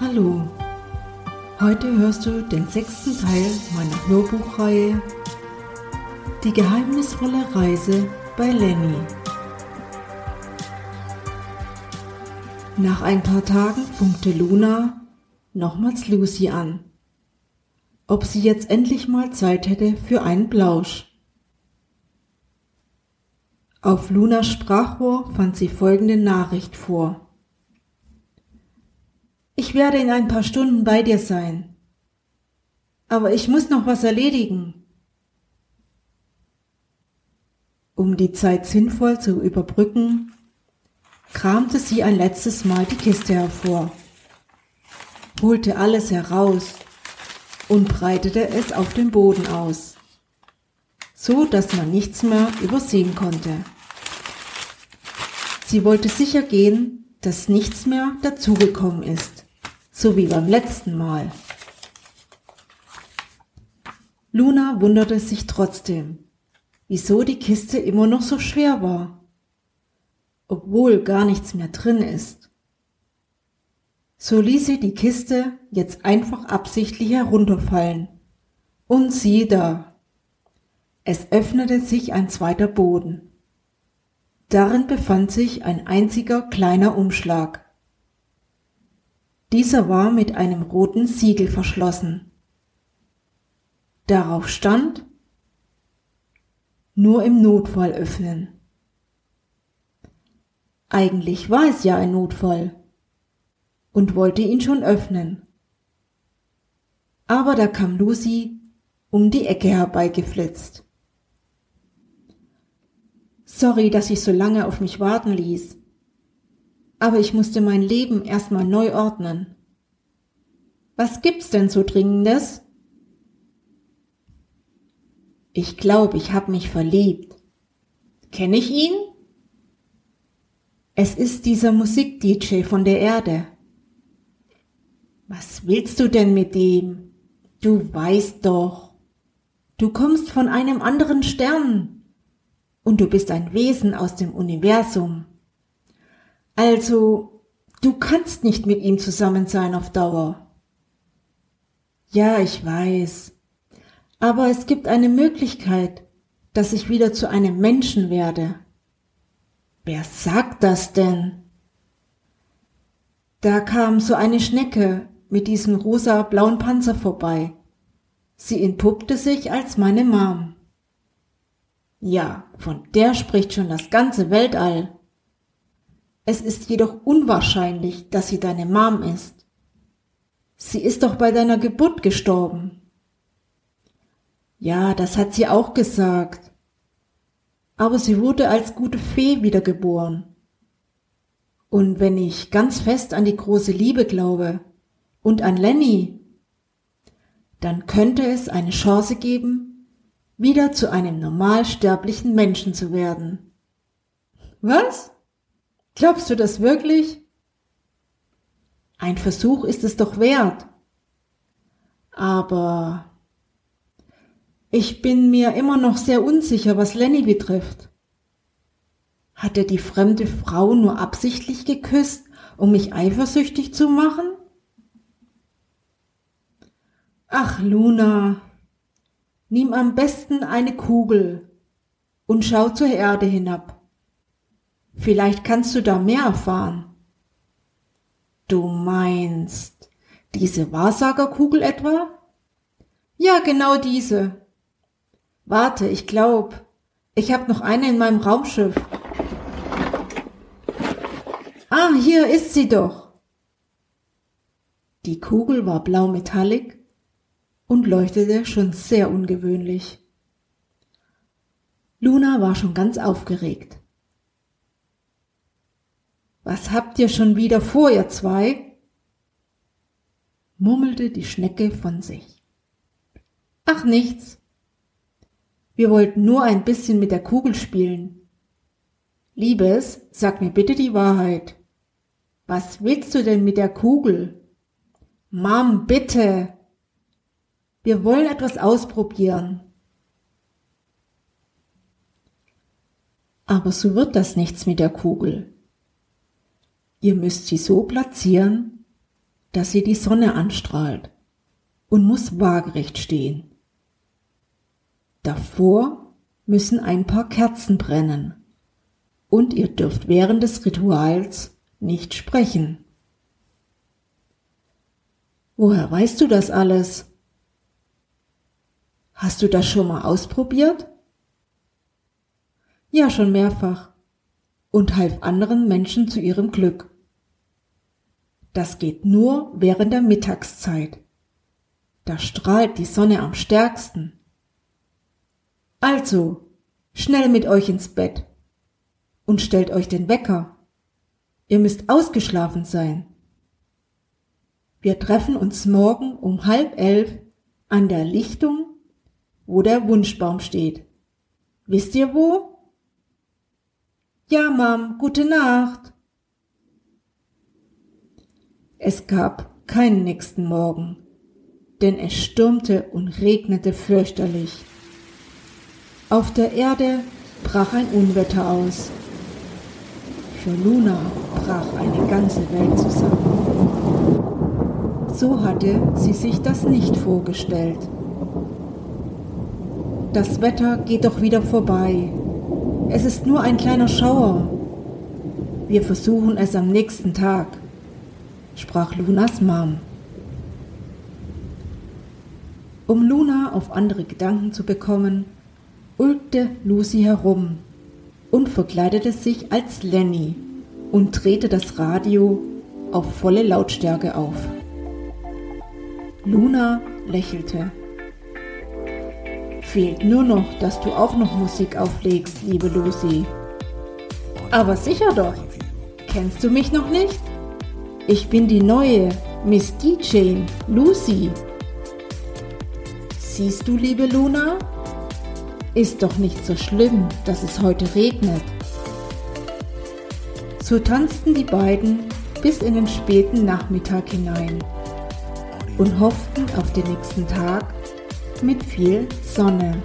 Hallo, heute hörst du den sechsten Teil meiner Hörbuchreihe Die geheimnisvolle Reise bei Lenny. Nach ein paar Tagen funkte Luna nochmals Lucy an, ob sie jetzt endlich mal Zeit hätte für einen Plausch. Auf Lunas Sprachrohr fand sie folgende Nachricht vor. Ich werde in ein paar Stunden bei dir sein. Aber ich muss noch was erledigen. Um die Zeit sinnvoll zu überbrücken, kramte sie ein letztes Mal die Kiste hervor, holte alles heraus und breitete es auf dem Boden aus, so dass man nichts mehr übersehen konnte. Sie wollte sicher gehen, dass nichts mehr dazugekommen ist so wie beim letzten Mal. Luna wunderte sich trotzdem, wieso die Kiste immer noch so schwer war, obwohl gar nichts mehr drin ist. So ließ sie die Kiste jetzt einfach absichtlich herunterfallen. Und sieh da. Es öffnete sich ein zweiter Boden. Darin befand sich ein einziger kleiner Umschlag. Dieser war mit einem roten Siegel verschlossen. Darauf stand nur im Notfall öffnen. Eigentlich war es ja ein Notfall und wollte ihn schon öffnen. Aber da kam Lucy um die Ecke herbeigeflitzt. Sorry, dass ich so lange auf mich warten ließ aber ich musste mein Leben erstmal neu ordnen. Was gibt's denn so Dringendes? Ich glaube, ich habe mich verliebt. Kenne ich ihn? Es ist dieser Musik-DJ von der Erde. Was willst du denn mit dem? Du weißt doch. Du kommst von einem anderen Stern. Und du bist ein Wesen aus dem Universum. Also, du kannst nicht mit ihm zusammen sein auf Dauer. Ja, ich weiß. Aber es gibt eine Möglichkeit, dass ich wieder zu einem Menschen werde. Wer sagt das denn? Da kam so eine Schnecke mit diesem rosa blauen Panzer vorbei. Sie entpuppte sich als meine Mom. Ja, von der spricht schon das ganze Weltall. Es ist jedoch unwahrscheinlich, dass sie deine Mom ist. Sie ist doch bei deiner Geburt gestorben. Ja, das hat sie auch gesagt. Aber sie wurde als gute Fee wiedergeboren. Und wenn ich ganz fest an die große Liebe glaube und an Lenny, dann könnte es eine Chance geben, wieder zu einem normalsterblichen Menschen zu werden. Was? Glaubst du das wirklich? Ein Versuch ist es doch wert. Aber ich bin mir immer noch sehr unsicher, was Lenny betrifft. Hat er die fremde Frau nur absichtlich geküsst, um mich eifersüchtig zu machen? Ach, Luna, nimm am besten eine Kugel und schau zur Erde hinab. Vielleicht kannst du da mehr erfahren. Du meinst diese Wahrsagerkugel etwa? Ja, genau diese. Warte, ich glaub, ich hab noch eine in meinem Raumschiff. Ah, hier ist sie doch. Die Kugel war blau metallic und leuchtete schon sehr ungewöhnlich. Luna war schon ganz aufgeregt. Was habt ihr schon wieder vor, ihr zwei? murmelte die Schnecke von sich. Ach nichts. Wir wollten nur ein bisschen mit der Kugel spielen. Liebes, sag mir bitte die Wahrheit. Was willst du denn mit der Kugel? Mom, bitte. Wir wollen etwas ausprobieren. Aber so wird das nichts mit der Kugel. Ihr müsst sie so platzieren, dass sie die Sonne anstrahlt und muss waagerecht stehen. Davor müssen ein paar Kerzen brennen und ihr dürft während des Rituals nicht sprechen. Woher weißt du das alles? Hast du das schon mal ausprobiert? Ja, schon mehrfach. Und half anderen Menschen zu ihrem Glück. Das geht nur während der Mittagszeit. Da strahlt die Sonne am stärksten. Also, schnell mit euch ins Bett und stellt euch den Wecker. Ihr müsst ausgeschlafen sein. Wir treffen uns morgen um halb elf an der Lichtung, wo der Wunschbaum steht. Wisst ihr wo? Ja, Mom, gute Nacht. Es gab keinen nächsten Morgen, denn es stürmte und regnete fürchterlich. Auf der Erde brach ein Unwetter aus. Für Luna brach eine ganze Welt zusammen. So hatte sie sich das nicht vorgestellt. Das Wetter geht doch wieder vorbei. Es ist nur ein kleiner Schauer. Wir versuchen es am nächsten Tag, sprach Lunas Mom. Um Luna auf andere Gedanken zu bekommen, ulkte Lucy herum und verkleidete sich als Lenny und drehte das Radio auf volle Lautstärke auf. Luna lächelte. Fehlt nur noch, dass du auch noch Musik auflegst, liebe Lucy. Aber sicher doch. Kennst du mich noch nicht? Ich bin die neue Miss DJ, Lucy. Siehst du, liebe Luna? Ist doch nicht so schlimm, dass es heute regnet. So tanzten die beiden bis in den späten Nachmittag hinein und hofften auf den nächsten Tag mit viel Sonne.